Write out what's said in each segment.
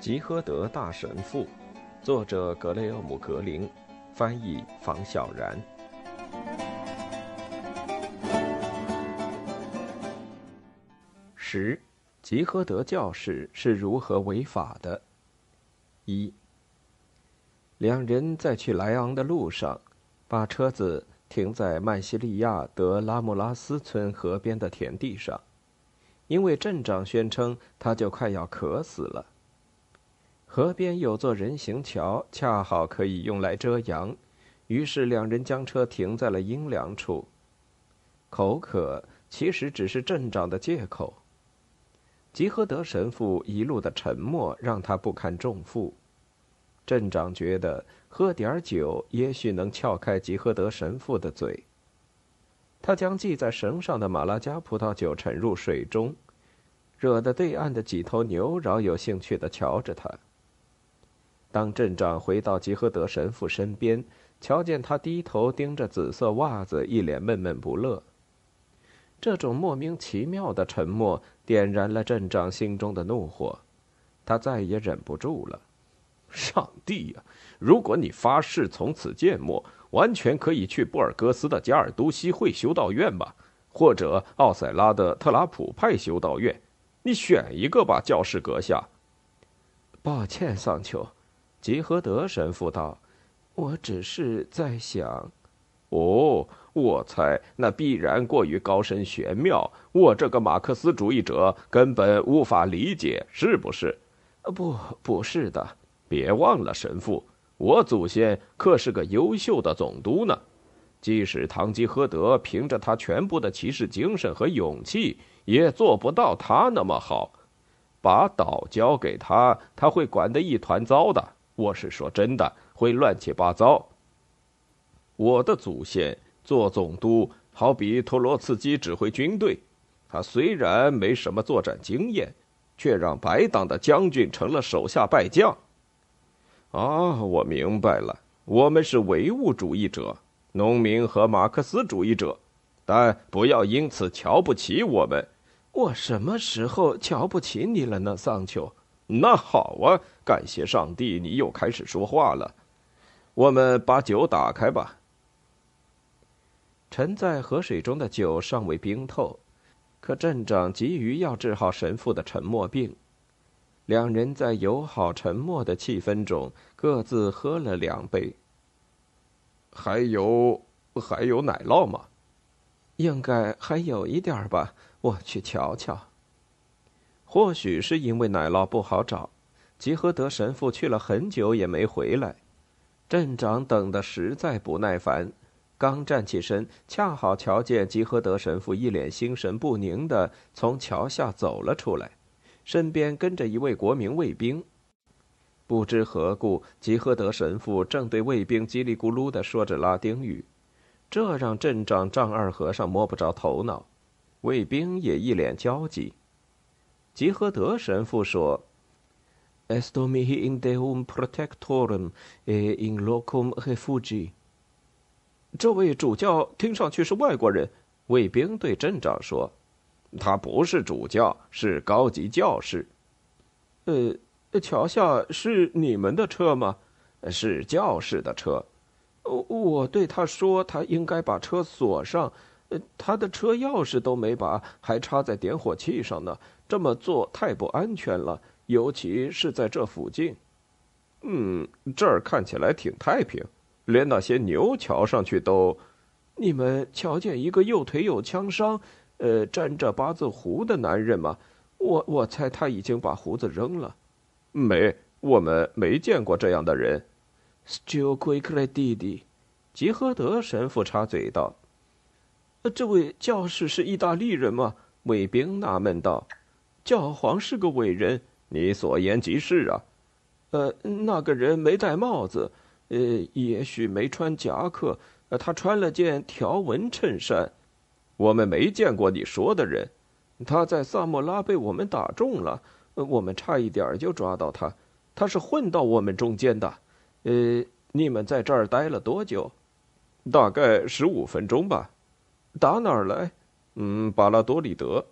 吉诃德大神父，作者格雷厄姆·格林，翻译房小然。十，吉诃德教士是如何违法的？一，两人在去莱昂的路上，把车子停在曼西利亚德拉姆拉斯村河边的田地上，因为镇长宣称他就快要渴死了。河边有座人行桥，恰好可以用来遮阳，于是两人将车停在了阴凉处。口渴其实只是镇长的借口。吉诃德神父一路的沉默让他不堪重负。镇长觉得喝点酒也许能撬开吉诃德神父的嘴。他将系在绳上的马拉加葡萄酒沉入水中，惹得对岸的几头牛饶有兴趣地瞧着他。当镇长回到吉诃德神父身边，瞧见他低头盯着紫色袜子，一脸闷闷不乐。这种莫名其妙的沉默点燃了镇长心中的怒火，他再也忍不住了。上帝呀！如果你发誓从此缄默，完全可以去布尔戈斯的加尔都西会修道院吧，或者奥塞拉的特拉普派修道院，你选一个吧，教士阁下。抱歉，桑丘。吉和德神父道：“我只是在想，哦，我猜那必然过于高深玄妙，我这个马克思主义者根本无法理解，是不是？不，不是的。别忘了，神父，我祖先可是个优秀的总督呢。即使堂吉诃德凭着他全部的骑士精神和勇气，也做不到他那么好。把岛交给他，他会管得一团糟的。”我是说真的，会乱七八糟。我的祖先做总督，好比托罗茨基指挥军队，他虽然没什么作战经验，却让白党的将军成了手下败将。啊，我明白了，我们是唯物主义者，农民和马克思主义者，但不要因此瞧不起我们。我什么时候瞧不起你了呢，桑丘？那好啊，感谢上帝，你又开始说话了。我们把酒打开吧。沉在河水中的酒尚未冰透，可镇长急于要治好神父的沉默病。两人在友好沉默的气氛中各自喝了两杯。还有还有奶酪吗？应该还有一点吧，我去瞧瞧。或许是因为奶酪不好找，吉诃德神父去了很久也没回来。镇长等得实在不耐烦，刚站起身，恰好瞧见吉诃德神父一脸心神不宁地从桥下走了出来，身边跟着一位国民卫兵。不知何故，吉诃德神父正对卫兵叽里咕噜地说着拉丁语，这让镇长丈二和尚摸不着头脑，卫兵也一脸焦急。吉诃德神父说：“Esto mihi in deum protectorem et in locum refugi。”这位主教听上去是外国人。卫兵对镇长说：“他不是主教，是高级教士。”“呃，桥下是你们的车吗？”“是教士的车。”“我对他说，他应该把车锁上。他的车钥匙都没拔，还插在点火器上呢。”这么做太不安全了，尤其是在这附近。嗯，这儿看起来挺太平，连那些牛瞧上去都……你们瞧见一个右腿有枪伤、呃，沾着八字胡的男人吗？我我猜他已经把胡子扔了。没，我们没见过这样的人。Still quickly, 弟弟，吉诃德神父插嘴道：“这位教士是意大利人吗？”卫兵纳闷道。教皇是个伟人，你所言极是啊。呃，那个人没戴帽子，呃，也许没穿夹克，他穿了件条纹衬衫。我们没见过你说的人。他在萨莫拉被我们打中了，我们差一点就抓到他。他是混到我们中间的。呃，你们在这儿待了多久？大概十五分钟吧。打哪儿来？嗯，巴拉多里德。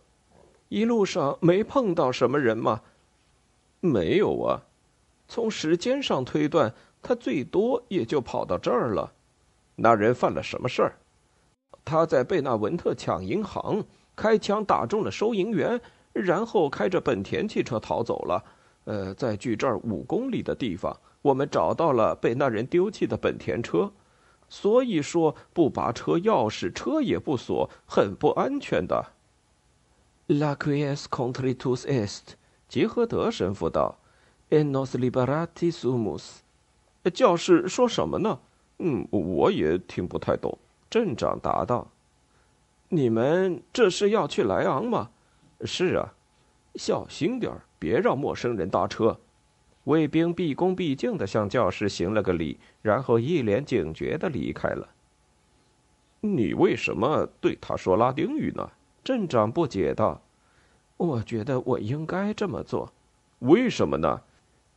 一路上没碰到什么人吗？没有啊。从时间上推断，他最多也就跑到这儿了。那人犯了什么事儿？他在贝纳文特抢银行，开枪打中了收银员，然后开着本田汽车逃走了。呃，在距这儿五公里的地方，我们找到了被那人丢弃的本田车。所以说，不拔车钥匙，车也不锁，很不安全的。La quies contritus est，吉和德神父道，enos liberati sumus。教士说什么呢？嗯，我也听不太懂。镇长答道：“你们这是要去莱昂吗？”“是啊。”“小心点儿，别让陌生人搭车。”卫兵毕恭毕敬地向教士行了个礼，然后一脸警觉地离开了。你为什么对他说拉丁语呢？镇长不解道：“我觉得我应该这么做。为什么呢？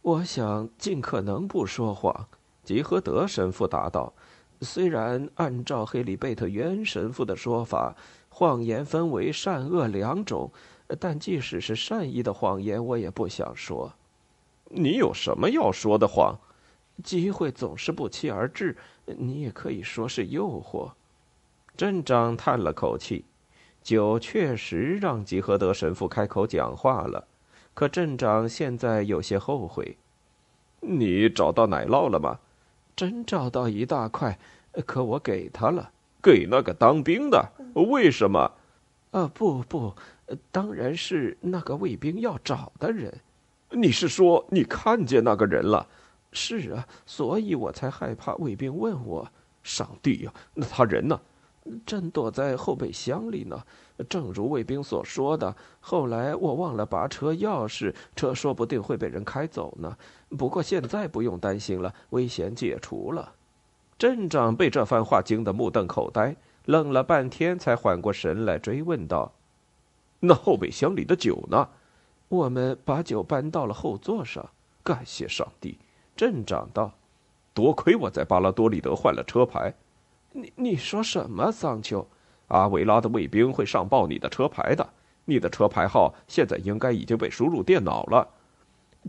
我想尽可能不说谎。”吉和德神父答道：“虽然按照黑里贝特渊神父的说法，谎言分为善恶两种，但即使是善意的谎言，我也不想说。”你有什么要说的谎？机会总是不期而至，你也可以说是诱惑。镇长叹了口气，酒确实让吉和德神父开口讲话了。可镇长现在有些后悔。你找到奶酪了吗？真找到一大块，可我给他了。给那个当兵的？为什么？啊，不不，当然是那个卫兵要找的人。你是说你看见那个人了？是啊，所以我才害怕卫兵问我。上帝呀，那他人呢？正躲在后备箱里呢。正如卫兵所说的，后来我忘了拔车钥匙，车说不定会被人开走呢。不过现在不用担心了，危险解除了。镇长被这番话惊得目瞪口呆，愣了半天才缓过神来，追问道：“那后备箱里的酒呢？”我们把酒搬到了后座上，感谢上帝。镇长道：“多亏我在巴拉多利德换了车牌。”你你说什么，桑丘？阿维拉的卫兵会上报你的车牌的。你的车牌号现在应该已经被输入电脑了。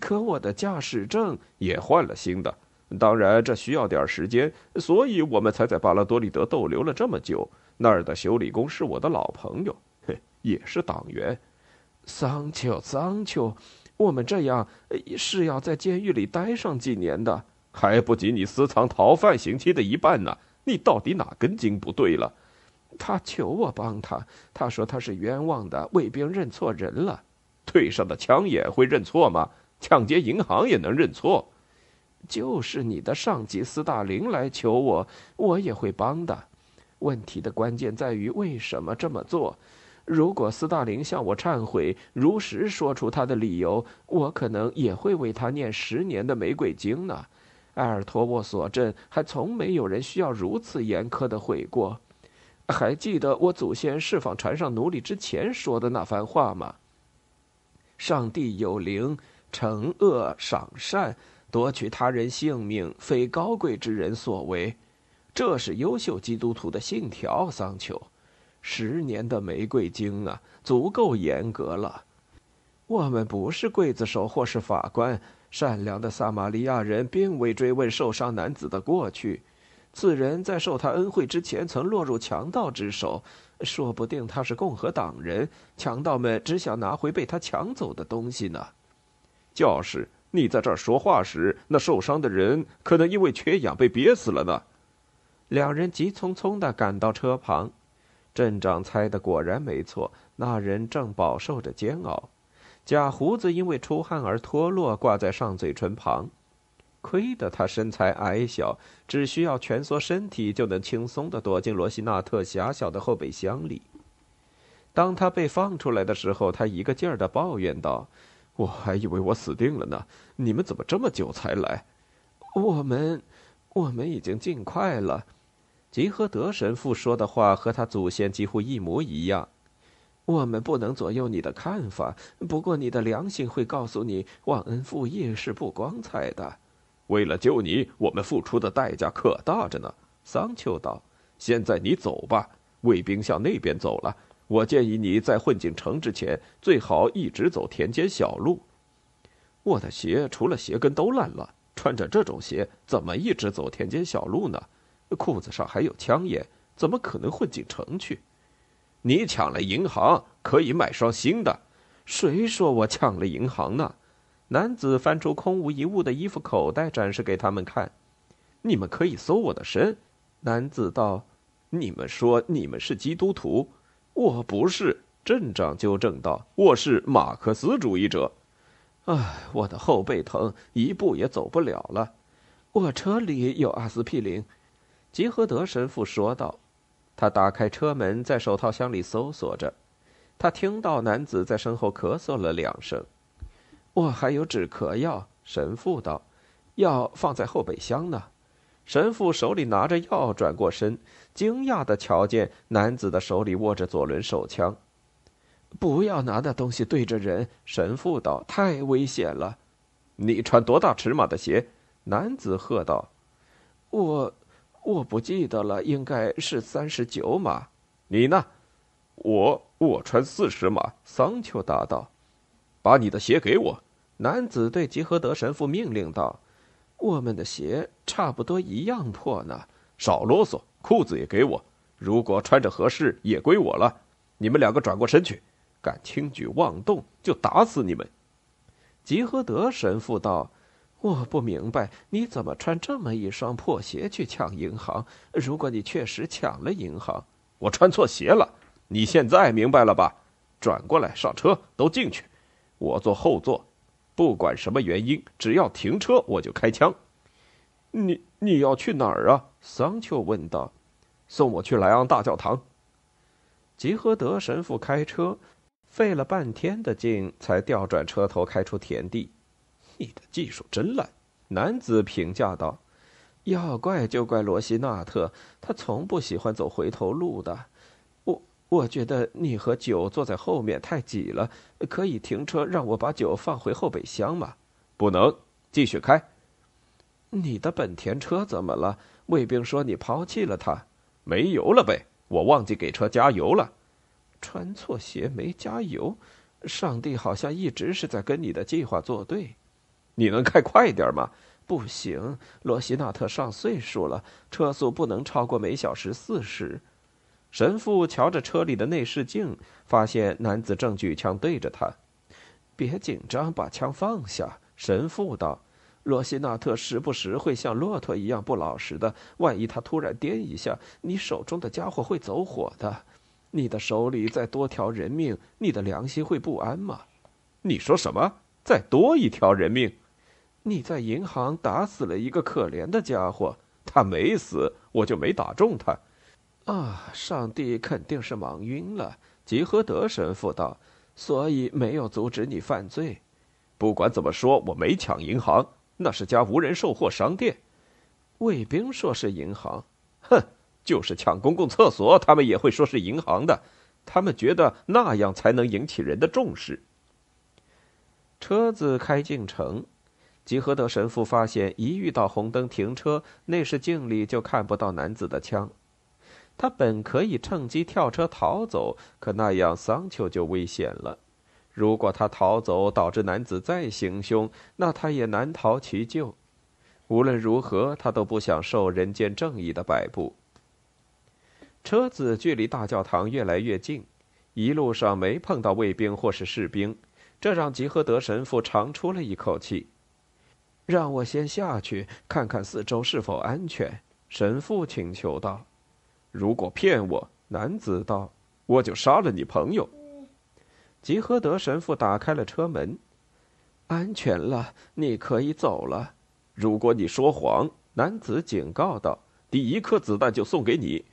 可我的驾驶证也换了新的，当然这需要点时间，所以我们才在巴拉多利德逗留了这么久。那儿的修理工是我的老朋友，嘿，也是党员。桑丘，桑丘，我们这样是要在监狱里待上几年的，还不及你私藏逃犯刑期的一半呢。你到底哪根筋不对了？他求我帮他，他说他是冤枉的，卫兵认错人了。腿上的枪眼会认错吗？抢劫银行也能认错？就是你的上级斯大林来求我，我也会帮的。问题的关键在于为什么这么做。如果斯大林向我忏悔，如实说出他的理由，我可能也会为他念十年的玫瑰经呢。埃尔托沃索镇还从没有人需要如此严苛的悔过。还记得我祖先释放船上奴隶之前说的那番话吗？上帝有灵，惩恶赏善，夺取他人性命，非高贵之人所为。这是优秀基督徒的信条，桑丘。十年的玫瑰经啊，足够严格了。我们不是刽子手或是法官。善良的撒玛利亚人并未追问受伤男子的过去。此人在受他恩惠之前曾落入强盗之手，说不定他是共和党人。强盗们只想拿回被他抢走的东西呢。教士，你在这儿说话时，那受伤的人可能因为缺氧被憋死了呢。两人急匆匆地赶到车旁。镇长猜的果然没错，那人正饱受着煎熬，假胡子因为出汗而脱落，挂在上嘴唇旁。亏得他身材矮小，只需要蜷缩身体就能轻松地躲进罗西纳特狭小的后备箱里。当他被放出来的时候，他一个劲儿地抱怨道：“我还以为我死定了呢！你们怎么这么久才来？我们，我们已经尽快了。”吉和德神父说的话和他祖先几乎一模一样。我们不能左右你的看法，不过你的良心会告诉你，忘恩负义是不光彩的。为了救你，我们付出的代价可大着呢。桑丘道：“现在你走吧，卫兵向那边走了。我建议你在混进城之前，最好一直走田间小路。”我的鞋除了鞋跟都烂了，穿着这种鞋怎么一直走田间小路呢？裤子上还有枪眼，怎么可能混进城去？你抢了银行，可以买双新的。谁说我抢了银行呢？男子翻出空无一物的衣服口袋，展示给他们看。你们可以搜我的身。男子道：“你们说你们是基督徒，我不是。”镇长纠正道：“我是马克思主义者。”唉，我的后背疼，一步也走不了了。我车里有阿司匹林。吉和德神父说道。他打开车门，在手套箱里搜索着。他听到男子在身后咳嗽了两声。我还有止咳药，神父道。药放在后备箱呢。神父手里拿着药，转过身，惊讶地瞧见男子的手里握着左轮手枪。不要拿那东西对着人，神父道，太危险了。你穿多大尺码的鞋？男子喝道。我。我不记得了，应该是三十九码。你呢？我我穿四十码。桑丘答道：“把你的鞋给我。”男子对吉和德神父命令道：“我们的鞋差不多一样破呢。”少啰嗦，裤子也给我。如果穿着合适，也归我了。你们两个转过身去，敢轻举妄动，就打死你们。吉和德神父道。我不明白你怎么穿这么一双破鞋去抢银行。如果你确实抢了银行，我穿错鞋了。你现在明白了吧？转过来，上车，都进去。我坐后座，不管什么原因，只要停车，我就开枪。你你要去哪儿啊？桑丘问道。送我去莱昂大教堂。吉和德神父开车，费了半天的劲，才调转车头开出田地。你的技术真烂，男子评价道：“要怪就怪罗西纳特，他从不喜欢走回头路的。我我觉得你和酒坐在后面太挤了，可以停车让我把酒放回后备箱吗？不能，继续开。你的本田车怎么了？卫兵说你抛弃了他，没油了呗？我忘记给车加油了。穿错鞋没加油，上帝好像一直是在跟你的计划作对。”你能开快点吗？不行，罗西纳特上岁数了，车速不能超过每小时四十。神父瞧着车里的内视镜，发现男子正举枪对着他。别紧张，把枪放下。神父道：“罗西纳特时不时会像骆驼一样不老实的，万一他突然颠一下，你手中的家伙会走火的。你的手里再多条人命，你的良心会不安吗？”你说什么？再多一条人命？你在银行打死了一个可怜的家伙，他没死，我就没打中他。啊，上帝肯定是忙晕了。吉和德神父道，所以没有阻止你犯罪。不管怎么说，我没抢银行，那是家无人售货商店。卫兵说是银行，哼，就是抢公共厕所，他们也会说是银行的。他们觉得那样才能引起人的重视。车子开进城。吉和德神父发现，一遇到红灯停车，内视镜里就看不到男子的枪。他本可以趁机跳车逃走，可那样桑丘就危险了。如果他逃走，导致男子再行凶，那他也难逃其咎。无论如何，他都不想受人间正义的摆布。车子距离大教堂越来越近，一路上没碰到卫兵或是士兵，这让吉和德神父长出了一口气。让我先下去看看四周是否安全。”神父请求道。“如果骗我，男子道，我就杀了你朋友。”吉和德神父打开了车门。“安全了，你可以走了。”如果你说谎，男子警告道，“第一颗子弹就送给你。”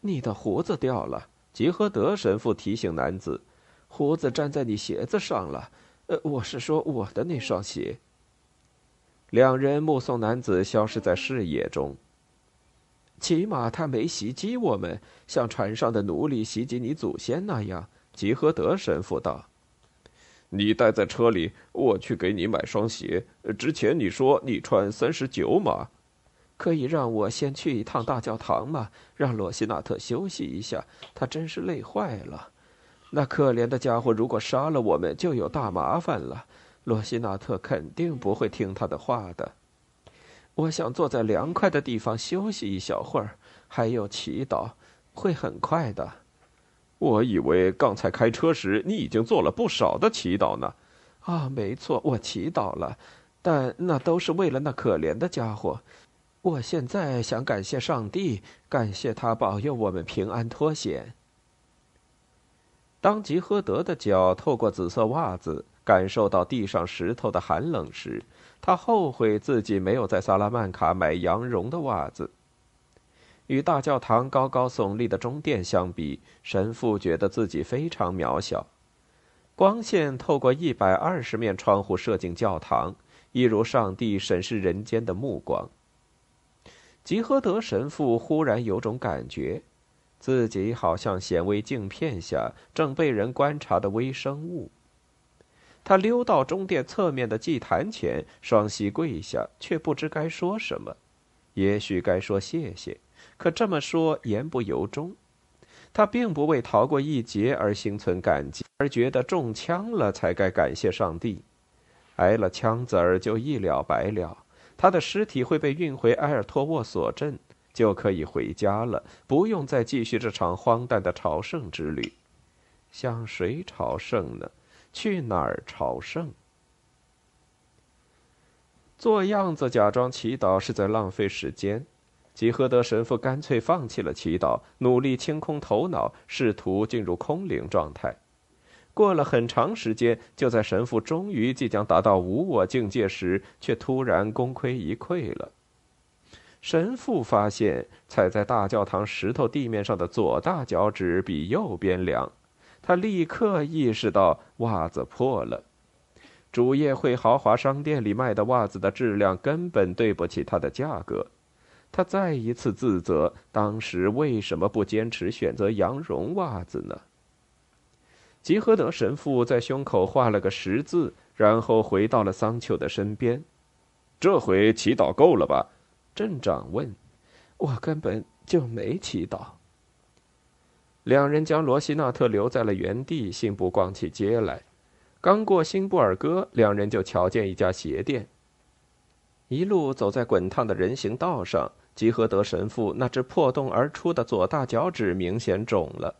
你的胡子掉了。”吉和德神父提醒男子，“胡子粘在你鞋子上了。呃，我是说我的那双鞋。”两人目送男子消失在视野中。起码他没袭击我们，像船上的奴隶袭击你祖先那样。吉和德神父道：“你待在车里，我去给你买双鞋。之前你说你穿三十九码，可以让我先去一趟大教堂吗？让罗西纳特休息一下，他真是累坏了。那可怜的家伙，如果杀了我们，就有大麻烦了。”罗西纳特肯定不会听他的话的。我想坐在凉快的地方休息一小会儿，还有祈祷，会很快的。我以为刚才开车时你已经做了不少的祈祷呢。啊，没错，我祈祷了，但那都是为了那可怜的家伙。我现在想感谢上帝，感谢他保佑我们平安脱险。当吉诃德的脚透过紫色袜子感受到地上石头的寒冷时，他后悔自己没有在萨拉曼卡买羊绒的袜子。与大教堂高高耸立的中殿相比，神父觉得自己非常渺小。光线透过一百二十面窗户射进教堂，一如上帝审视人间的目光。吉诃德神父忽然有种感觉。自己好像显微镜片下正被人观察的微生物。他溜到中殿侧面的祭坛前，双膝跪下，却不知该说什么。也许该说谢谢，可这么说言不由衷。他并不为逃过一劫而心存感激，而觉得中枪了才该感谢上帝。挨了枪子儿就一了百了，他的尸体会被运回埃尔托沃索镇。就可以回家了，不用再继续这场荒诞的朝圣之旅。向谁朝圣呢？去哪儿朝圣？做样子假装祈祷是在浪费时间。吉诃德神父干脆放弃了祈祷，努力清空头脑，试图进入空灵状态。过了很长时间，就在神父终于即将达到无我境界时，却突然功亏一篑了。神父发现踩在大教堂石头地面上的左大脚趾比右边凉，他立刻意识到袜子破了。主业会豪华商店里卖的袜子的质量根本对不起它的价格。他再一次自责，当时为什么不坚持选择羊绒袜子呢？吉诃德神父在胸口画了个十字，然后回到了桑丘的身边。这回祈祷够了吧？镇长问：“我根本就没祈祷。”两人将罗西纳特留在了原地，信步逛起街来。刚过新布尔戈，两人就瞧见一家鞋店。一路走在滚烫的人行道上，吉诃德神父那只破洞而出的左大脚趾明显肿了。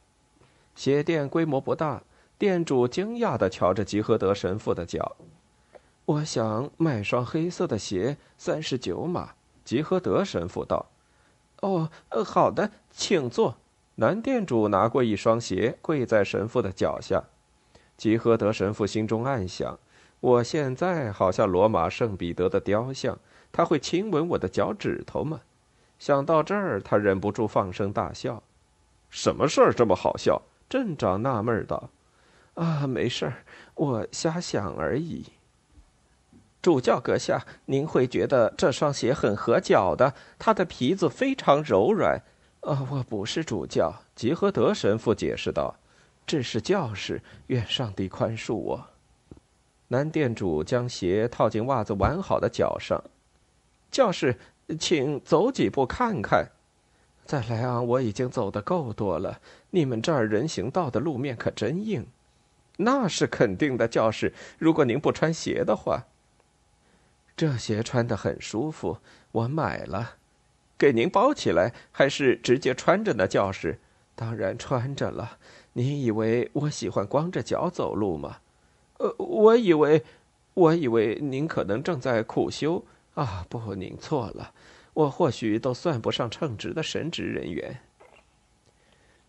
鞋店规模不大，店主惊讶地瞧着吉诃德神父的脚。“我想买双黑色的鞋，三十九码。”吉诃德神父道：“哦，好的，请坐。”男店主拿过一双鞋，跪在神父的脚下。吉诃德神父心中暗想：“我现在好像罗马圣彼得的雕像，他会亲吻我的脚趾头吗？”想到这儿，他忍不住放声大笑。“什么事儿这么好笑？”镇长纳闷道。“啊，没事儿，我瞎想而已。”主教阁下，您会觉得这双鞋很合脚的，它的皮子非常柔软。啊，我不是主教，吉和德神父解释道，这是教士。愿上帝宽恕我。男店主将鞋套进袜子完好的脚上。教士，请走几步看看。在莱昂，我已经走得够多了。你们这儿人行道的路面可真硬。那是肯定的，教士。如果您不穿鞋的话。这鞋穿得很舒服，我买了，给您包起来，还是直接穿着呢？教士，当然穿着了。你以为我喜欢光着脚走路吗？呃，我以为，我以为您可能正在苦修啊。不，您错了，我或许都算不上称职的神职人员。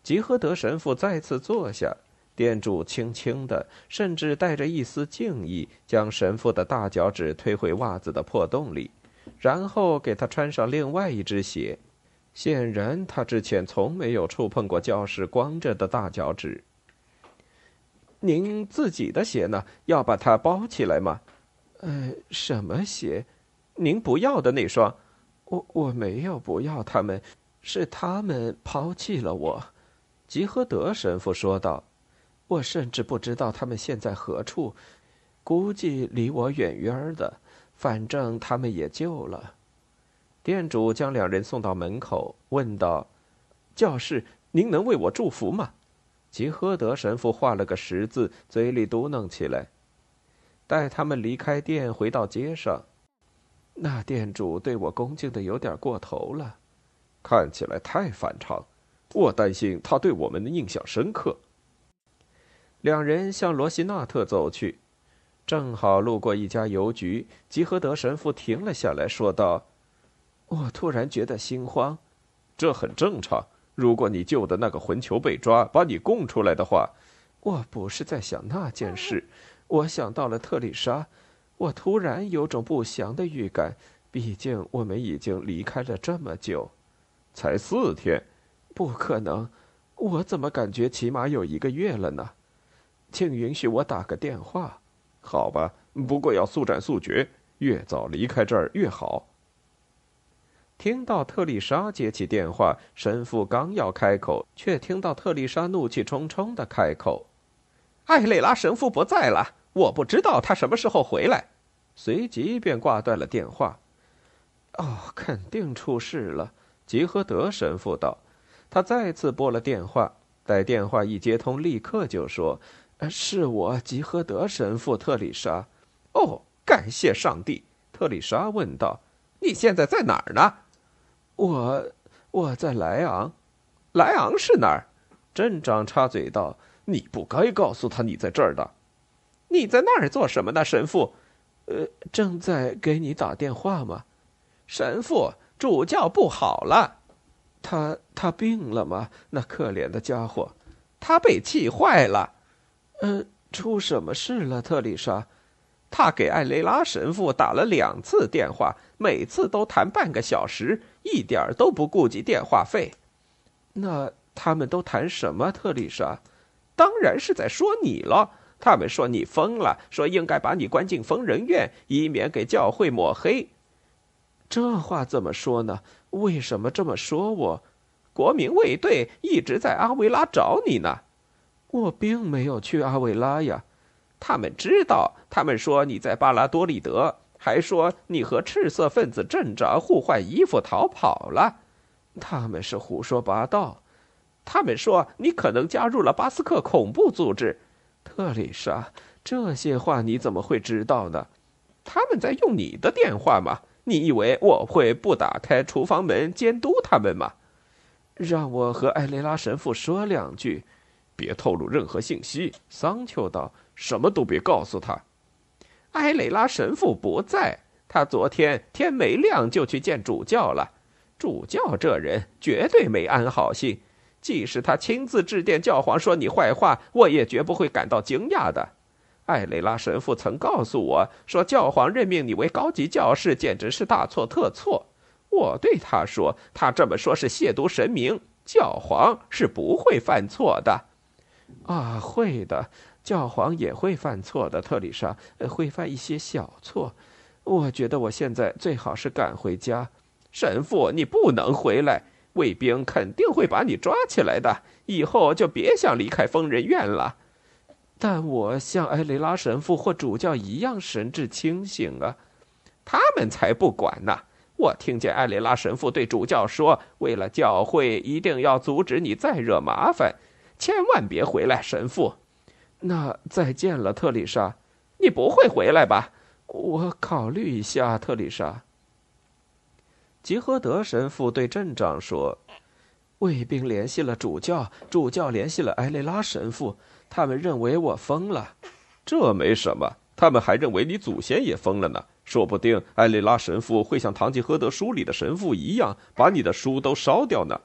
吉诃德神父再次坐下。店主轻轻的，甚至带着一丝敬意，将神父的大脚趾推回袜子的破洞里，然后给他穿上另外一只鞋。显然，他之前从没有触碰过教室光着的大脚趾。您自己的鞋呢？要把它包起来吗？呃，什么鞋？您不要的那双？我我没有不要他们，是他们抛弃了我。”吉诃德神父说道。我甚至不知道他们现在何处，估计离我远远的。反正他们也救了。店主将两人送到门口，问道：“教士，您能为我祝福吗？”吉诃德神父画了个十字，嘴里嘟囔起来：“带他们离开店，回到街上。那店主对我恭敬的有点过头了，看起来太反常。我担心他对我们的印象深刻。两人向罗西纳特走去，正好路过一家邮局。吉和德神父停了下来，说道：“我突然觉得心慌，这很正常。如果你救的那个混球被抓，把你供出来的话，我不是在想那件事。我想到了特丽莎。”我突然有种不祥的预感，毕竟我们已经离开了这么久，才四天，不可能，我怎么感觉起码有一个月了呢？请允许我打个电话，好吧？不过要速战速决，越早离开这儿越好。听到特丽莎接起电话，神父刚要开口，却听到特丽莎怒气冲冲的开口：“艾蕾拉神父不在了。”我不知道他什么时候回来，随即便挂断了电话。哦，肯定出事了，吉和德神父道。他再次拨了电话，待电话一接通，立刻就说：“是我，吉和德神父，特丽莎。”哦，感谢上帝！特丽莎问道：“你现在在哪儿呢？”我，我在莱昂。莱昂是哪儿？镇长插嘴道：“你不该告诉他你在这儿的。”你在那儿做什么呢，神父？呃，正在给你打电话吗？神父，主教不好了，他他病了吗？那可怜的家伙，他被气坏了。嗯，出什么事了，特丽莎？他给艾雷拉神父打了两次电话，每次都谈半个小时，一点都不顾及电话费。那他们都谈什么，特丽莎？当然是在说你了。他们说你疯了，说应该把你关进疯人院，以免给教会抹黑。这话怎么说呢？为什么这么说我？国民卫队一直在阿维拉找你呢。我并没有去阿维拉呀。他们知道，他们说你在巴拉多利德，还说你和赤色分子镇长互换衣服逃跑了。他们是胡说八道。他们说你可能加入了巴斯克恐怖组织。特丽莎，这些话你怎么会知道呢？他们在用你的电话吗？你以为我会不打开厨房门监督他们吗？让我和艾雷拉神父说两句，别透露任何信息。桑丘道：“什么都别告诉他。”埃雷拉神父不在，他昨天天没亮就去见主教了。主教这人绝对没安好心。即使他亲自致电教皇说你坏话，我也绝不会感到惊讶的。艾雷拉神父曾告诉我说，教皇任命你为高级教士，简直是大错特错。我对他说，他这么说是亵渎神明，教皇是不会犯错的。啊，会的，教皇也会犯错的，特丽莎会犯一些小错。我觉得我现在最好是赶回家。神父，你不能回来。卫兵肯定会把你抓起来的，以后就别想离开疯人院了。但我像埃雷拉神父或主教一样神志清醒啊，他们才不管呢。我听见埃雷拉神父对主教说：“为了教会，一定要阻止你再惹麻烦，千万别回来，神父。”那再见了，特丽莎。你不会回来吧？我考虑一下，特丽莎。吉和德神父对镇长说：“卫兵联系了主教，主教联系了埃雷拉神父，他们认为我疯了。这没什么，他们还认为你祖先也疯了呢。说不定埃雷拉神父会像堂吉诃德书里的神父一样，把你的书都烧掉呢。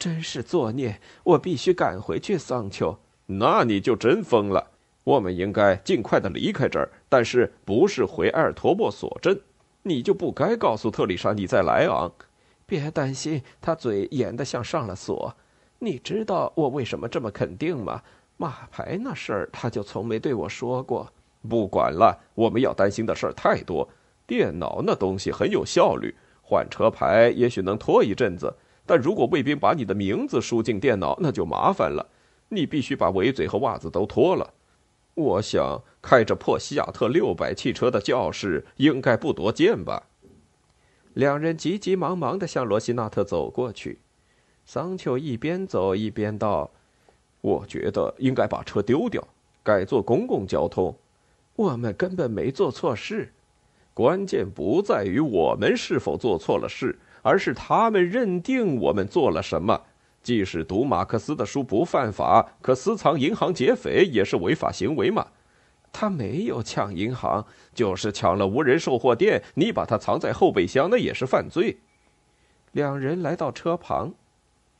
真是作孽！我必须赶回去，桑丘。那你就真疯了。我们应该尽快的离开这儿，但是不是回埃尔托莫索镇。”你就不该告诉特丽莎你在莱昂。别担心，他嘴严得像上了锁。你知道我为什么这么肯定吗？马牌那事儿，他就从没对我说过。不管了，我们要担心的事儿太多。电脑那东西很有效率，换车牌也许能拖一阵子，但如果卫兵把你的名字输进电脑，那就麻烦了。你必须把围嘴和袜子都脱了。我想开着破西雅特六百汽车的教士应该不多见吧。两人急急忙忙地向罗西纳特走过去。桑丘一边走一边道：“我觉得应该把车丢掉，改坐公共交通。我们根本没做错事。关键不在于我们是否做错了事，而是他们认定我们做了什么。即使读马克思的书不犯法，可私藏银行劫匪也是违法行为嘛。他没有抢银行，就是抢了无人售货店。你把它藏在后备箱，那也是犯罪。两人来到车旁，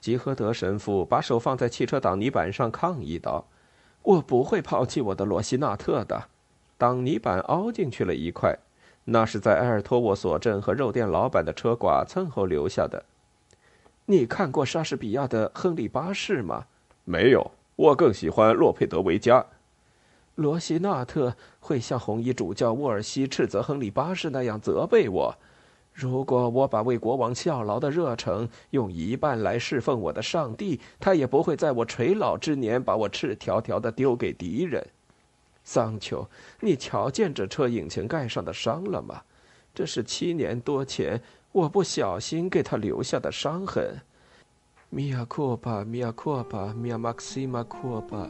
吉诃德神父把手放在汽车挡泥板上，抗议道：“我不会抛弃我的罗西纳特的。”挡泥板凹进去了一块，那是在埃尔托沃索镇和肉店老板的车剐蹭后留下的。你看过莎士比亚的《亨利八世》吗？没有，我更喜欢洛佩德维加。罗西纳特会像红衣主教沃尔西斥责亨利八世那样责备我。如果我把为国王效劳的热诚用一半来侍奉我的上帝，他也不会在我垂老之年把我赤条条的丢给敌人。桑丘，你瞧见这车引擎盖上的伤了吗？这是七年多前我不小心给他留下的伤痕。米亚库巴，米亚库巴，米亚马克西马库巴。